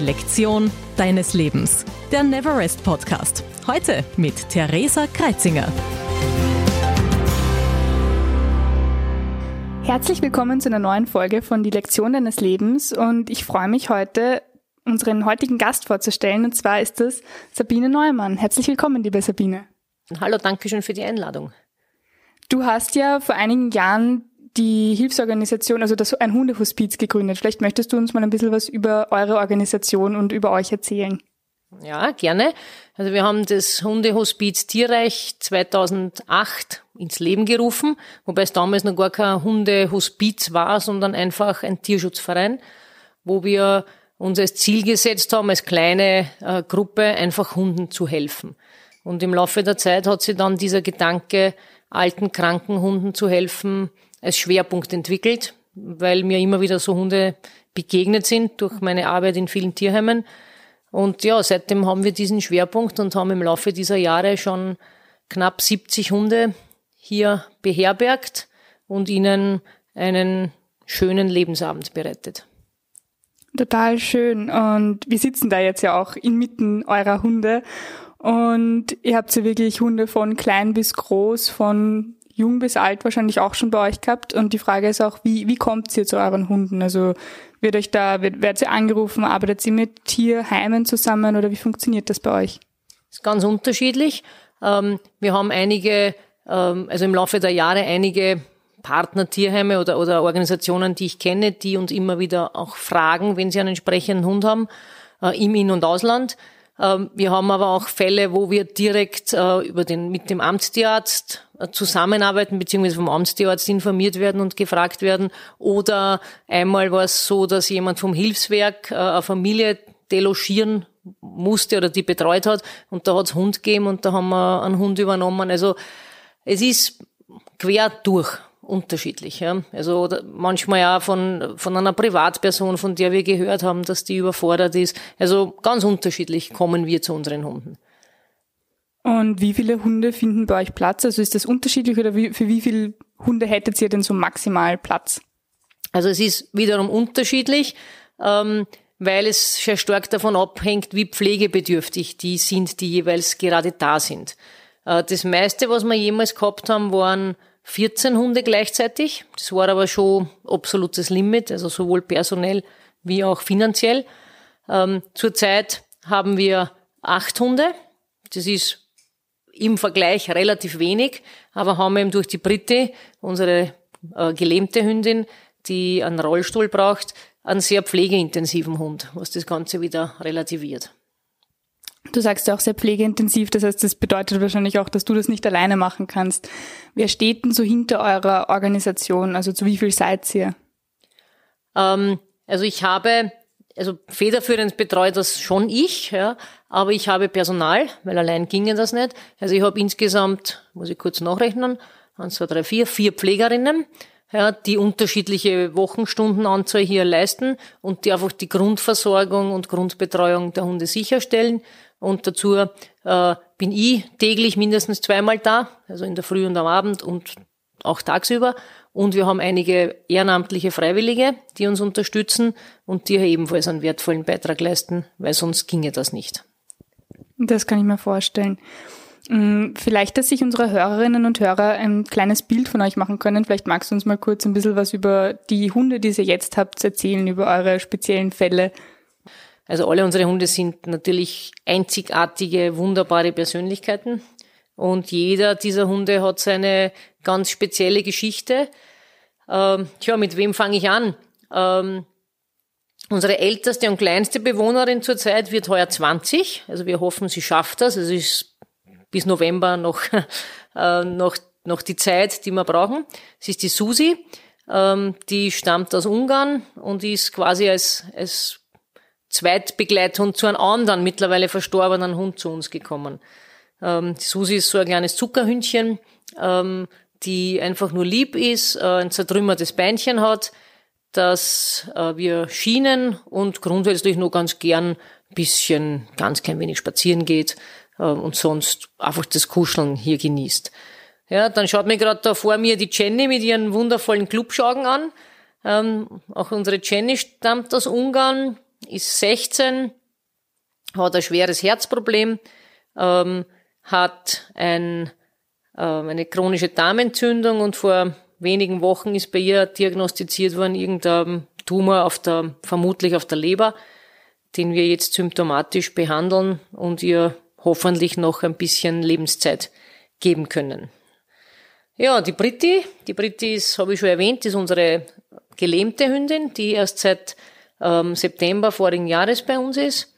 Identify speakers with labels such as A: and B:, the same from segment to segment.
A: Die Lektion deines Lebens. Der Neverest Podcast. Heute mit Theresa Kreitzinger.
B: Herzlich willkommen zu einer neuen Folge von Die Lektion deines Lebens und ich freue mich heute, unseren heutigen Gast vorzustellen und zwar ist es Sabine Neumann. Herzlich willkommen, liebe Sabine.
C: Hallo, danke schön für die Einladung.
B: Du hast ja vor einigen Jahren die Hilfsorganisation, also das ein Hundehospiz gegründet. Vielleicht möchtest du uns mal ein bisschen was über eure Organisation und über euch erzählen.
C: Ja, gerne. Also wir haben das Hundehospiz Tierreich 2008 ins Leben gerufen, wobei es damals noch gar kein Hundehospiz war, sondern einfach ein Tierschutzverein, wo wir uns als Ziel gesetzt haben, als kleine äh, Gruppe einfach Hunden zu helfen. Und im Laufe der Zeit hat sich dann dieser Gedanke, alten, kranken Hunden zu helfen, als Schwerpunkt entwickelt, weil mir immer wieder so Hunde begegnet sind durch meine Arbeit in vielen Tierheimen. Und ja, seitdem haben wir diesen Schwerpunkt und haben im Laufe dieser Jahre schon knapp 70 Hunde hier beherbergt und ihnen einen schönen Lebensabend bereitet.
B: Total schön. Und wir sitzen da jetzt ja auch inmitten eurer Hunde. Und ihr habt ja wirklich Hunde von klein bis groß, von jung bis alt wahrscheinlich auch schon bei euch gehabt. Und die Frage ist auch, wie, wie kommt ihr zu euren Hunden? Also wird euch da, wird, werdet ihr angerufen, arbeitet ihr mit Tierheimen zusammen oder wie funktioniert das bei euch?
C: Das ist ganz unterschiedlich. Ähm, wir haben einige, ähm, also im Laufe der Jahre einige Partner, Tierheime oder, oder Organisationen, die ich kenne, die uns immer wieder auch fragen, wenn sie einen entsprechenden Hund haben, äh, im In- und Ausland. Ähm, wir haben aber auch Fälle, wo wir direkt äh, über den, mit dem Amtstierarzt äh, zusammenarbeiten, beziehungsweise vom Amtstierarzt informiert werden und gefragt werden. Oder einmal war es so, dass jemand vom Hilfswerk äh, eine Familie delogieren musste oder die betreut hat und da hat's Hund gegeben und da haben wir einen Hund übernommen. Also es ist quer durch unterschiedlich. Ja. Also manchmal ja von, von einer Privatperson, von der wir gehört haben, dass die überfordert ist. Also ganz unterschiedlich kommen wir zu unseren Hunden.
B: Und wie viele Hunde finden bei euch Platz? Also ist das unterschiedlich oder wie, für wie viele Hunde hättet ihr denn so maximal Platz?
C: Also es ist wiederum unterschiedlich, ähm, weil es sehr stark davon abhängt, wie pflegebedürftig die sind, die jeweils gerade da sind. Äh, das meiste, was wir jemals gehabt haben, waren 14 Hunde gleichzeitig. Das war aber schon absolutes Limit, also sowohl personell wie auch finanziell. Ähm, zurzeit haben wir acht Hunde. Das ist im Vergleich relativ wenig, aber haben eben durch die Britte, unsere äh, gelähmte Hündin, die einen Rollstuhl braucht, einen sehr pflegeintensiven Hund, was das Ganze wieder relativiert.
B: Du sagst ja auch sehr pflegeintensiv, das heißt, das bedeutet wahrscheinlich auch, dass du das nicht alleine machen kannst. Wer steht denn so hinter eurer Organisation? Also zu wie viel seid ihr?
C: Ähm, also ich habe, also federführend betreue das schon ich, ja, aber ich habe Personal, weil allein ginge das nicht. Also ich habe insgesamt, muss ich kurz nachrechnen, eins, zwei, drei, vier, vier Pflegerinnen, ja, die unterschiedliche Wochenstundenanzahl hier leisten und die einfach die Grundversorgung und Grundbetreuung der Hunde sicherstellen. Und dazu äh, bin ich täglich mindestens zweimal da, also in der Früh und am Abend und auch tagsüber. Und wir haben einige ehrenamtliche Freiwillige, die uns unterstützen und die ebenfalls einen wertvollen Beitrag leisten, weil sonst ginge das nicht.
B: Das kann ich mir vorstellen. Mm, vielleicht, dass sich unsere Hörerinnen und Hörer ein kleines Bild von euch machen können. Vielleicht magst du uns mal kurz ein bisschen was über die Hunde, die ihr jetzt habt, erzählen, über eure speziellen Fälle.
C: Also alle unsere Hunde sind natürlich einzigartige, wunderbare Persönlichkeiten. Und jeder dieser Hunde hat seine ganz spezielle Geschichte. Ähm, tja, mit wem fange ich an? Ähm, unsere älteste und kleinste Bewohnerin zurzeit wird heuer 20. Also wir hoffen, sie schafft das. Es ist bis November noch, äh, noch, noch die Zeit, die wir brauchen. Sie ist die Susi. Ähm, die stammt aus Ungarn und ist quasi als, als Zweitbegleithund zu einem anderen, mittlerweile verstorbenen Hund zu uns gekommen. Ähm, Susi ist so ein kleines Zuckerhündchen, ähm, die einfach nur lieb ist, äh, ein zertrümmertes Beinchen hat, dass äh, wir schienen und grundsätzlich nur ganz gern bisschen, ganz klein wenig spazieren geht äh, und sonst einfach das Kuscheln hier genießt. Ja, dann schaut mir gerade da vor mir die Jenny mit ihren wundervollen Clubschaugen an. Ähm, auch unsere Jenny stammt aus Ungarn, ist 16, hat ein schweres Herzproblem, ähm, hat ein, äh, eine chronische Darmentzündung und vor wenigen Wochen ist bei ihr diagnostiziert worden irgendein Tumor auf der, vermutlich auf der Leber, den wir jetzt symptomatisch behandeln und ihr hoffentlich noch ein bisschen Lebenszeit geben können. Ja, die Britti, die Britti ist, habe ich schon erwähnt, ist unsere gelähmte Hündin, die erst seit ähm, September vorigen Jahres bei uns ist.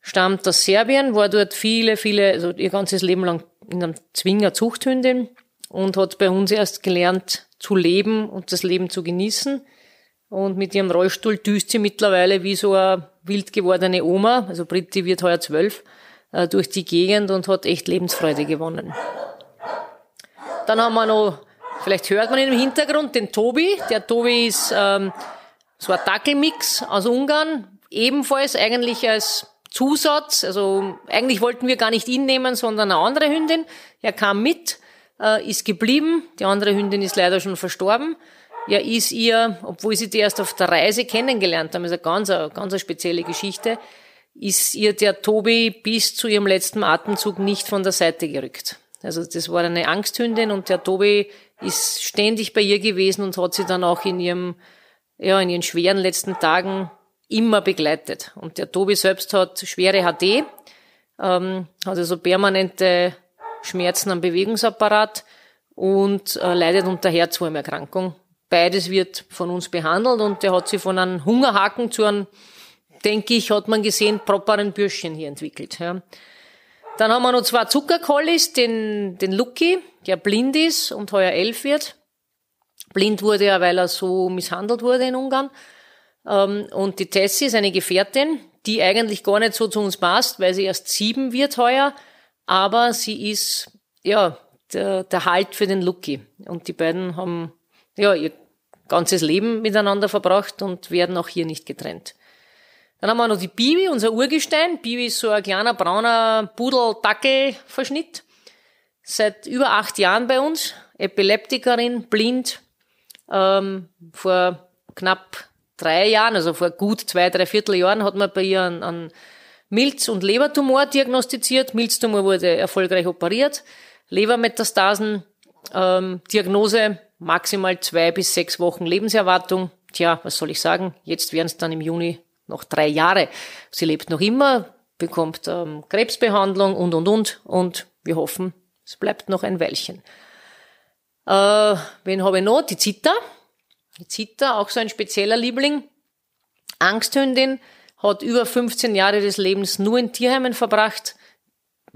C: Stammt aus Serbien, war dort viele, viele, also ihr ganzes Leben lang in einem Zwinger Zuchthündin und hat bei uns erst gelernt zu leben und das Leben zu genießen. Und mit ihrem Rollstuhl düst sie mittlerweile wie so eine wild gewordene Oma, also Britti wird heuer zwölf, äh, durch die Gegend und hat echt Lebensfreude gewonnen. Dann haben wir noch, vielleicht hört man ihn im Hintergrund, den Tobi. Der Tobi ist ähm, so ein Dackelmix aus Ungarn, ebenfalls eigentlich als Zusatz. Also eigentlich wollten wir gar nicht ihn nehmen, sondern eine andere Hündin. Er kam mit, äh, ist geblieben. Die andere Hündin ist leider schon verstorben. Er ist ihr, obwohl sie die erst auf der Reise kennengelernt haben, ist eine ganz, eine ganz eine spezielle Geschichte, ist ihr der Tobi bis zu ihrem letzten Atemzug nicht von der Seite gerückt. Also das war eine Angsthündin und der Tobi ist ständig bei ihr gewesen und hat sie dann auch in ihrem, ja, in ihren schweren letzten Tagen immer begleitet. Und der Tobi selbst hat schwere HD, ähm, hat also permanente Schmerzen am Bewegungsapparat und äh, leidet unter Herzwurmerkrankung. Beides wird von uns behandelt und der hat sich von einem Hungerhaken zu einem, denke ich, hat man gesehen, properen Bürschchen hier entwickelt. Ja. Dann haben wir noch zwei Zuckerkollis, den, den Lucky, der blind ist und heuer elf wird. Blind wurde er, weil er so misshandelt wurde in Ungarn. Ähm, und die Tessie ist eine Gefährtin, die eigentlich gar nicht so zu uns passt, weil sie erst sieben wird heuer. Aber sie ist, ja, der, der Halt für den Lucky. Und die beiden haben, ja, ihr ganzes Leben miteinander verbracht und werden auch hier nicht getrennt. Dann haben wir noch die Bibi, unser Urgestein. Bibi ist so ein kleiner brauner Pudel-Dackel-Verschnitt. Seit über acht Jahren bei uns. Epileptikerin, blind. Ähm, vor knapp drei Jahren, also vor gut zwei, drei Vierteljahren, hat man bei ihr einen, einen Milz- und Lebertumor diagnostiziert. Milztumor wurde erfolgreich operiert. Lebermetastasen, ähm, Diagnose maximal zwei bis sechs Wochen Lebenserwartung. Tja, was soll ich sagen? Jetzt werden es dann im Juni noch drei Jahre. Sie lebt noch immer, bekommt ähm, Krebsbehandlung und, und, und. Und wir hoffen, es bleibt noch ein Weilchen. Äh, wen habe ich noch? Die Zita. Die Zita, auch so ein spezieller Liebling. Angsthündin, hat über 15 Jahre des Lebens nur in Tierheimen verbracht,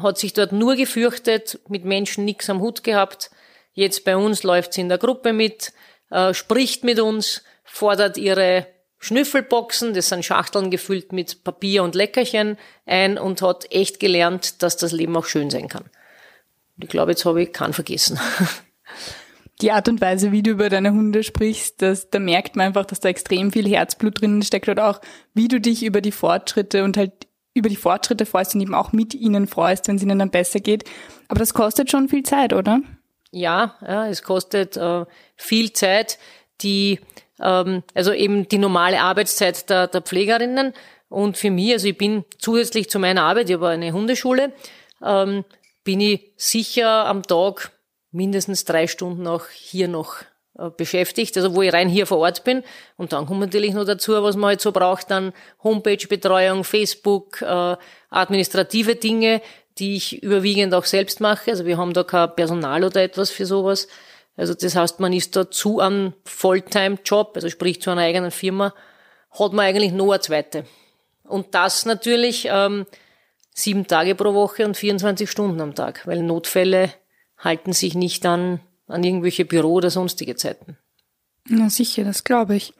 C: hat sich dort nur gefürchtet, mit Menschen nichts am Hut gehabt. Jetzt bei uns läuft sie in der Gruppe mit, äh, spricht mit uns, fordert ihre Schnüffelboxen, das sind Schachteln gefüllt mit Papier und Leckerchen ein und hat echt gelernt, dass das Leben auch schön sein kann. Ich glaube, jetzt habe ich keinen vergessen.
B: Die Art und Weise, wie du über deine Hunde sprichst, das, da merkt man einfach, dass da extrem viel Herzblut drin steckt und auch, wie du dich über die Fortschritte und halt über die Fortschritte freust und eben auch mit ihnen freust, wenn es ihnen dann besser geht. Aber das kostet schon viel Zeit, oder?
C: Ja, ja es kostet äh, viel Zeit, die ähm, also eben die normale Arbeitszeit der, der Pflegerinnen. Und für mich, also ich bin zusätzlich zu meiner Arbeit, ich habe eine Hundeschule, ähm, bin ich sicher am Tag mindestens drei Stunden auch hier noch äh, beschäftigt, also wo ich rein hier vor Ort bin. Und dann kommt natürlich noch dazu, was man halt so braucht, dann Homepage-Betreuung, Facebook, äh, administrative Dinge, die ich überwiegend auch selbst mache. Also wir haben da kein Personal oder etwas für sowas. Also das heißt, man ist da zu einem Fulltime-Job, also sprich zu einer eigenen Firma, hat man eigentlich nur eine zweite. Und das natürlich ähm, sieben Tage pro Woche und 24 Stunden am Tag, weil Notfälle halten sich nicht an, an irgendwelche Büro- oder sonstige Zeiten.
B: Na sicher, das glaube ich.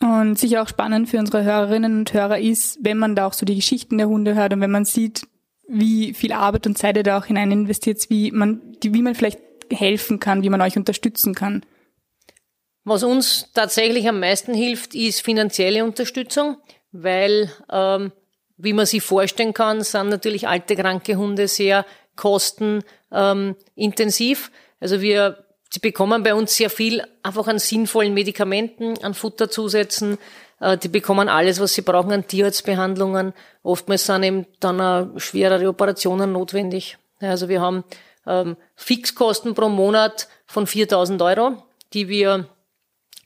B: Und sicher auch spannend für unsere Hörerinnen und Hörer ist, wenn man da auch so die Geschichten der Hunde hört und wenn man sieht, wie viel Arbeit und Zeit ihr da auch hinein investiert, wie man, wie man vielleicht helfen kann, wie man euch unterstützen kann?
C: Was uns tatsächlich am meisten hilft, ist finanzielle Unterstützung, weil, ähm, wie man sich vorstellen kann, sind natürlich alte, kranke Hunde sehr kostenintensiv. Ähm, also wir, sie bekommen bei uns sehr viel einfach an sinnvollen Medikamenten, an Futterzusätzen, Äh, die bekommen alles, was sie brauchen an Tierarztbehandlungen. Oftmals sind eben dann auch schwerere Operationen notwendig. Also wir haben ähm, Fixkosten pro Monat von 4000 Euro, die wir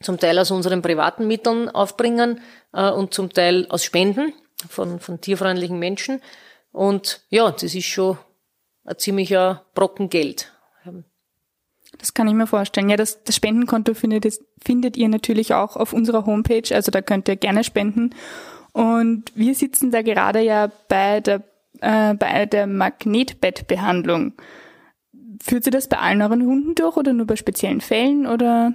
C: zum Teil aus unseren privaten Mitteln aufbringen äh, und zum Teil aus Spenden von, von tierfreundlichen Menschen. Und ja, das ist schon ein ziemlicher Brocken Geld.
B: Das kann ich mir vorstellen. Ja, das, das Spendenkonto findet, findet ihr natürlich auch auf unserer Homepage, also da könnt ihr gerne spenden. Und wir sitzen da gerade ja bei der, äh, bei der Magnetbettbehandlung. Führt sie das bei allen euren Hunden durch oder nur bei speziellen Fällen oder?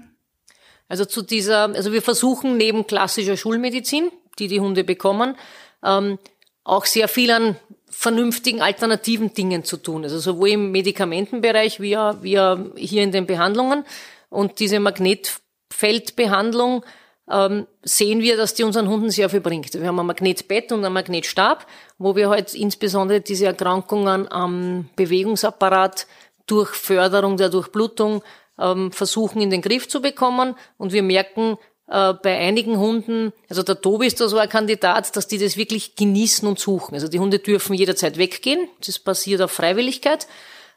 C: Also zu dieser, also wir versuchen neben klassischer Schulmedizin, die die Hunde bekommen, ähm, auch sehr viel an vernünftigen alternativen Dingen zu tun. Also sowohl im Medikamentenbereich wie, wie hier in den Behandlungen. Und diese Magnetfeldbehandlung ähm, sehen wir, dass die unseren Hunden sehr viel bringt. Wir haben ein Magnetbett und einen Magnetstab, wo wir halt insbesondere diese Erkrankungen am Bewegungsapparat durch Förderung der Durchblutung ähm, versuchen in den Griff zu bekommen. Und wir merken, bei einigen Hunden, also der Tobi ist da so ein Kandidat, dass die das wirklich genießen und suchen. Also die Hunde dürfen jederzeit weggehen, das passiert auf Freiwilligkeit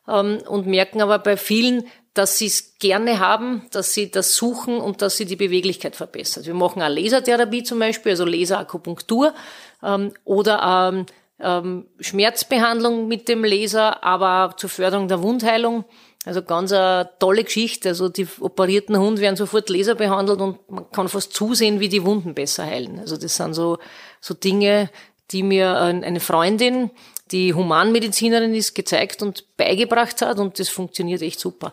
C: ähm, und merken aber bei vielen, dass sie es gerne haben, dass sie das suchen und dass sie die Beweglichkeit verbessert. Wir machen auch Lasertherapie zum Beispiel, also Laserakupunktur ähm, oder ähm, Schmerzbehandlung mit dem Laser, aber zur Förderung der Wundheilung. Also ganz eine tolle Geschichte. Also die operierten Hunde werden sofort Laser behandelt und man kann fast zusehen, wie die Wunden besser heilen. Also das sind so, so Dinge, die mir eine Freundin, die Humanmedizinerin ist, gezeigt und beigebracht hat und das funktioniert echt super.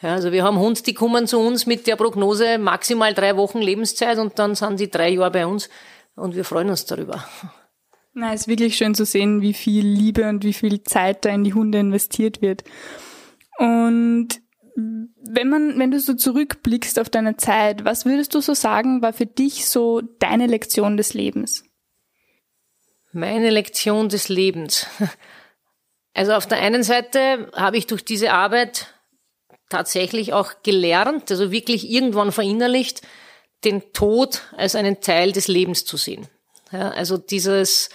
C: Ja, also wir haben Hunde, die kommen zu uns mit der Prognose maximal drei Wochen Lebenszeit und dann sind die drei Jahre bei uns und wir freuen uns darüber.
B: Na, es ist wirklich schön zu sehen, wie viel Liebe und wie viel Zeit da in die Hunde investiert wird. Und wenn man, wenn du so zurückblickst auf deine Zeit, was würdest du so sagen, war für dich so deine Lektion des Lebens?
C: Meine Lektion des Lebens. Also auf der einen Seite habe ich durch diese Arbeit tatsächlich auch gelernt, also wirklich irgendwann verinnerlicht, den Tod als einen Teil des Lebens zu sehen. Ja, also dieses,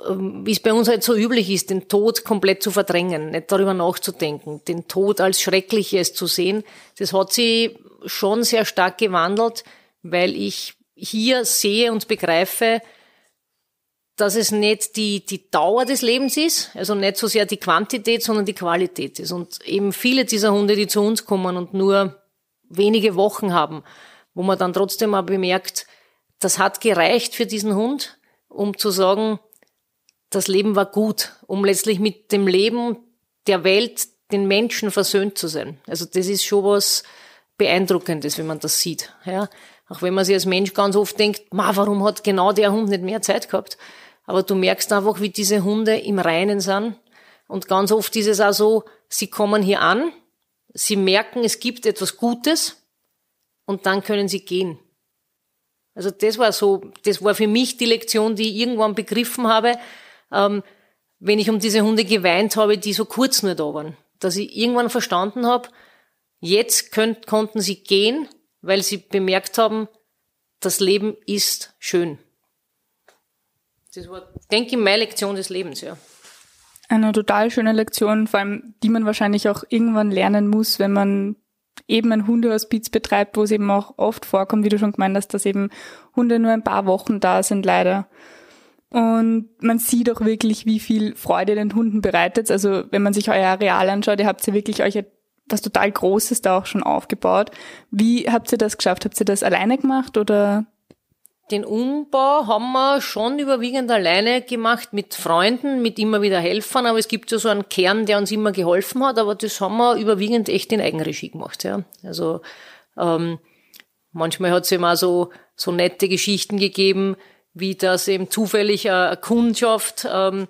C: wie es bei uns halt so üblich ist, den Tod komplett zu verdrängen, nicht darüber nachzudenken, den Tod als Schreckliches zu sehen, das hat sie schon sehr stark gewandelt, weil ich hier sehe und begreife, dass es nicht die, die Dauer des Lebens ist, also nicht so sehr die Quantität, sondern die Qualität ist. Und eben viele dieser Hunde, die zu uns kommen und nur wenige Wochen haben, wo man dann trotzdem mal bemerkt, das hat gereicht für diesen Hund, um zu sagen, das Leben war gut, um letztlich mit dem Leben der Welt, den Menschen versöhnt zu sein. Also das ist schon was Beeindruckendes, wenn man das sieht. Ja? Auch wenn man sich als Mensch ganz oft denkt, ma, warum hat genau der Hund nicht mehr Zeit gehabt? Aber du merkst einfach, wie diese Hunde im Reinen sind. Und ganz oft ist es auch so, sie kommen hier an, sie merken, es gibt etwas Gutes und dann können sie gehen. Also das war so, das war für mich die Lektion, die ich irgendwann begriffen habe, ähm, wenn ich um diese Hunde geweint habe, die so kurz nur da waren. Dass ich irgendwann verstanden habe, jetzt könnt, konnten sie gehen, weil sie bemerkt haben, das Leben ist schön. Das war, denke ich, meine Lektion des Lebens, ja.
B: Eine total schöne Lektion, vor allem, die man wahrscheinlich auch irgendwann lernen muss, wenn man eben ein Hundehospiz betreibt, wo es eben auch oft vorkommt, wie du schon gemeint hast, dass eben Hunde nur ein paar Wochen da sind, leider. Und man sieht auch wirklich, wie viel Freude den Hunden bereitet. Also wenn man sich euer Areal anschaut, ihr habt ja wirklich euch was total Großes da auch schon aufgebaut. Wie habt ihr das geschafft? Habt ihr das alleine gemacht oder?
C: Den Umbau haben wir schon überwiegend alleine gemacht mit Freunden, mit immer wieder Helfern, aber es gibt ja so einen Kern, der uns immer geholfen hat, aber das haben wir überwiegend echt in Eigenregie gemacht, ja. Also ähm, manchmal hat es immer so, so nette Geschichten gegeben, wie das eben zufällig eine Kundschaft ähm,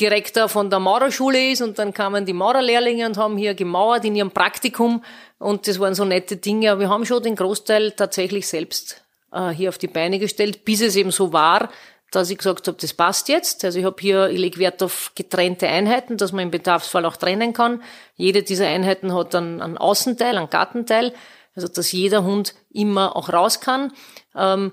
C: Direktor von der Maurerschule ist und dann kamen die Maurerlehrlinge und haben hier gemauert in ihrem Praktikum und das waren so nette Dinge. Aber wir haben schon den Großteil tatsächlich selbst äh, hier auf die Beine gestellt, bis es eben so war, dass ich gesagt habe, das passt jetzt. Also ich habe hier, ich lege Wert auf getrennte Einheiten, dass man im Bedarfsfall auch trennen kann. Jede dieser Einheiten hat dann einen Außenteil, einen Gartenteil, also dass jeder Hund immer auch raus kann. Ähm,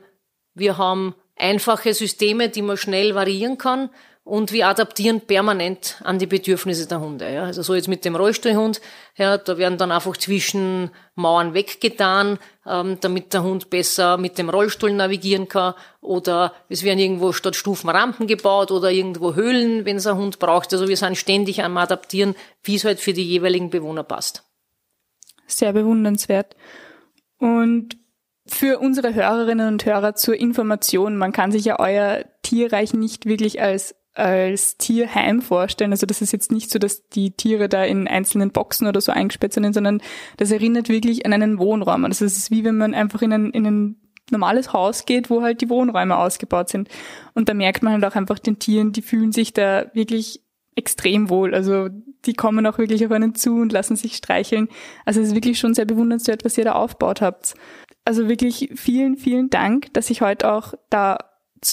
C: Wir haben einfache Systeme, die man schnell variieren kann und wir adaptieren permanent an die Bedürfnisse der Hunde. Ja. Also so jetzt mit dem Rollstuhlhund, ja, da werden dann einfach zwischen Mauern weggetan, ähm, damit der Hund besser mit dem Rollstuhl navigieren kann oder es werden irgendwo statt Stufen Rampen gebaut oder irgendwo Höhlen, wenn es ein Hund braucht. Also wir sind ständig am Adaptieren, wie es halt für die jeweiligen Bewohner passt.
B: Sehr bewundernswert. Und für unsere Hörerinnen und Hörer zur Information, man kann sich ja euer Tierreich nicht wirklich als als Tierheim vorstellen. Also das ist jetzt nicht so, dass die Tiere da in einzelnen Boxen oder so eingesperrt sind, sondern das erinnert wirklich an einen Wohnraum. Also es ist wie wenn man einfach in ein, in ein normales Haus geht, wo halt die Wohnräume ausgebaut sind. Und da merkt man halt auch einfach den Tieren, die fühlen sich da wirklich extrem wohl. Also die kommen auch wirklich auf einen zu und lassen sich streicheln. Also es ist wirklich schon sehr bewundernswert, was ihr da aufgebaut habt. Also wirklich vielen, vielen Dank, dass ich heute auch da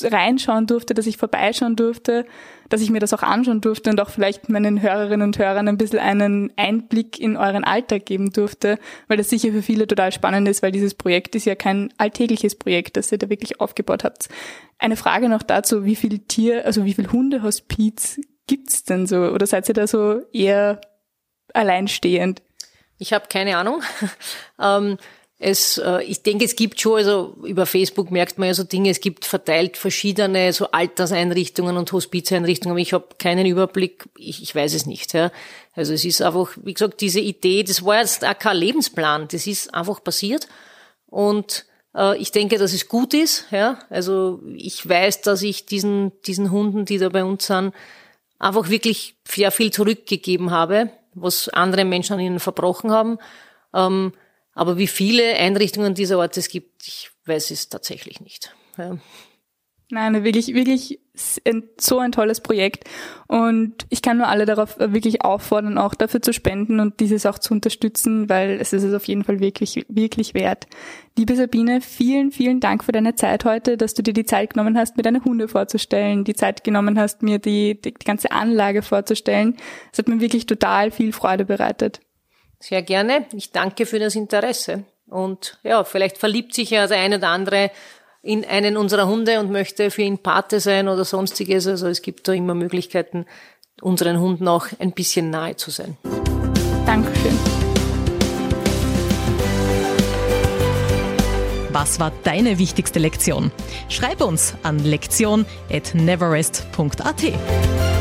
B: reinschauen durfte, dass ich vorbeischauen durfte, dass ich mir das auch anschauen durfte und auch vielleicht meinen Hörerinnen und Hörern ein bisschen einen Einblick in euren Alltag geben durfte, weil das sicher für viele total spannend ist, weil dieses Projekt ist ja kein alltägliches Projekt, das ihr da wirklich aufgebaut habt. Eine Frage noch dazu, wie viel Tier, also wie viel Hundehospiz gibt's denn so? Oder seid ihr da so eher alleinstehend?
C: Ich habe keine Ahnung. ähm, es, äh, ich denke, es gibt schon, also über Facebook merkt man ja so Dinge, es gibt verteilt verschiedene so Alterseinrichtungen und Hospizeinrichtungen, aber ich habe keinen Überblick, ich, ich weiß es nicht. Ja. Also es ist einfach, wie gesagt, diese Idee, das war jetzt auch kein Lebensplan, das ist einfach passiert und äh, ich denke, dass es gut ist. Ja. Also ich weiß, dass ich diesen, diesen Hunden, die da bei uns sind, einfach wirklich sehr viel zurückgegeben habe, was andere Menschen an ihnen verbrochen haben. Aber wie viele Einrichtungen dieser Art es gibt, ich weiß es tatsächlich nicht. Ja.
B: Nein, wirklich, wirklich so ein tolles Projekt. Und ich kann nur alle darauf wirklich auffordern, auch dafür zu spenden und dieses auch zu unterstützen, weil es ist es auf jeden Fall wirklich, wirklich wert. Liebe Sabine, vielen, vielen Dank für deine Zeit heute, dass du dir die Zeit genommen hast, mir deine Hunde vorzustellen, die Zeit genommen hast, mir die, die, die ganze Anlage vorzustellen. Es hat mir wirklich total viel Freude bereitet.
C: Sehr gerne. Ich danke für das Interesse. Und ja, vielleicht verliebt sich ja der eine oder andere in einen unserer Hunde und möchte für ihn Pate sein oder sonstiges. Also es gibt da immer Möglichkeiten, unseren Hunden auch ein bisschen nahe zu sein.
B: Dankeschön.
A: Was war deine wichtigste Lektion? Schreib uns an lektion@neverest.at.